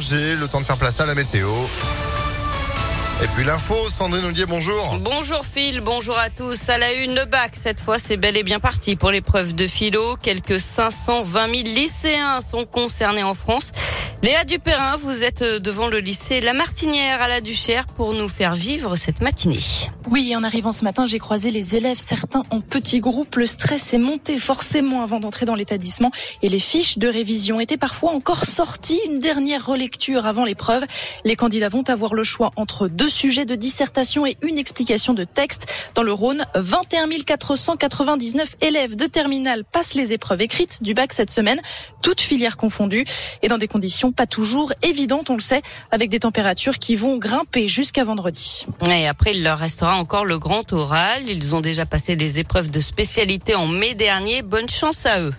Le temps de faire place à la météo. Et puis l'info, Sandrine Ollier, bonjour. Bonjour Phil, bonjour à tous. À la une, le bac, cette fois c'est bel et bien parti pour l'épreuve de philo. Quelques 520 000 lycéens sont concernés en France. Léa Dupérin, vous êtes devant le lycée La Martinière à la Duchère pour nous faire vivre cette matinée. Oui, en arrivant ce matin, j'ai croisé les élèves, certains en petits groupes. Le stress est monté forcément avant d'entrer dans l'établissement et les fiches de révision étaient parfois encore sorties. Une dernière relecture avant l'épreuve. Les candidats vont avoir le choix entre deux sujets de dissertation et une explication de texte. Dans le Rhône, 21 499 élèves de terminale passent les épreuves écrites du bac cette semaine, toutes filières confondues et dans des conditions pas toujours évidente, on le sait, avec des températures qui vont grimper jusqu'à vendredi. Et après, il leur restera encore le grand oral. Ils ont déjà passé des épreuves de spécialité en mai dernier. Bonne chance à eux.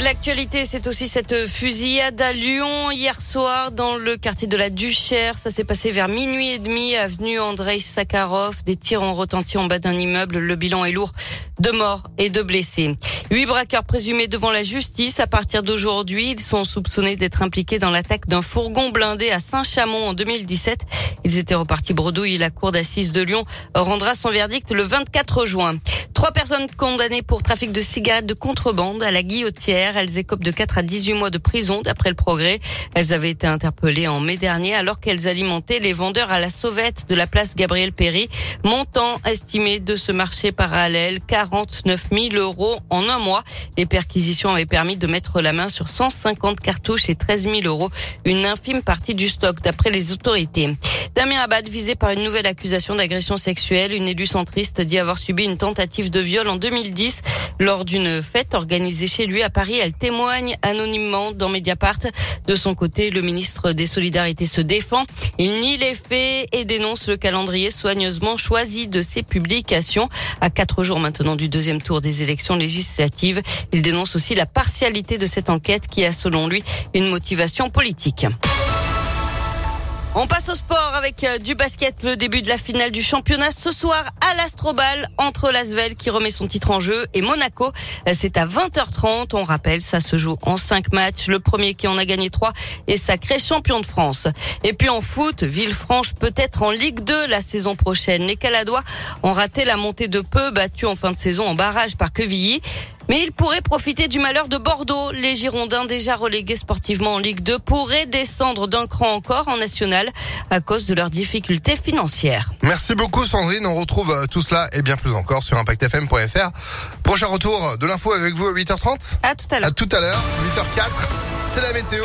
L'actualité, c'est aussi cette fusillade à Lyon hier soir dans le quartier de la Duchère. Ça s'est passé vers minuit et demi, avenue Andrei Sakharov. Des tirs ont retenti en bas d'un immeuble. Le bilan est lourd. Deux morts et deux blessés. Huit braqueurs présumés devant la justice. À partir d'aujourd'hui, ils sont soupçonnés d'être impliqués dans l'attaque d'un fourgon blindé à Saint-Chamond en 2017. Ils étaient repartis bredouille. La cour d'assises de Lyon rendra son verdict le 24 juin. Trois personnes condamnées pour trafic de cigarettes de contrebande à la guillotière. Elles écopent de 4 à 18 mois de prison d'après le progrès. Elles avaient été interpellées en mai dernier alors qu'elles alimentaient les vendeurs à la sauvette de la place Gabriel Péry. Montant estimé de ce marché parallèle, 49 000 euros en un mois. Les perquisitions avaient permis de mettre la main sur 150 cartouches et 13 000 euros, une infime partie du stock d'après les autorités. Damien Abad visé par une nouvelle accusation d'agression sexuelle. Une élue centriste dit avoir subi une tentative de viol en 2010 lors d'une fête organisée chez lui à Paris. Elle témoigne anonymement dans Mediapart. De son côté, le ministre des Solidarités se défend. Il nie les faits et dénonce le calendrier soigneusement choisi de ses publications. À quatre jours maintenant du deuxième tour des élections législatives, il dénonce aussi la partialité de cette enquête qui a selon lui une motivation politique. On passe au sport avec euh, du basket, le début de la finale du championnat ce soir à l'Astrobal entre Lasvel qui remet son titre en jeu et Monaco. Euh, c'est à 20h30. On rappelle, ça se joue en cinq matchs. Le premier qui en a gagné trois est sacré champion de France. Et puis en foot, Villefranche peut être en Ligue 2 la saison prochaine. Les Caladois ont raté la montée de peu, battus en fin de saison en barrage par Quevilly. Mais il pourrait profiter du malheur de Bordeaux. Les Girondins, déjà relégués sportivement en Ligue 2, pourraient descendre d'un cran encore en national à cause de leurs difficultés financières. Merci beaucoup Sandrine. On retrouve euh, tout cela et bien plus encore sur impactfm.fr. Prochain retour de l'info avec vous à 8h30. À tout à l'heure. À tout à l'heure, 8h04. C'est la météo.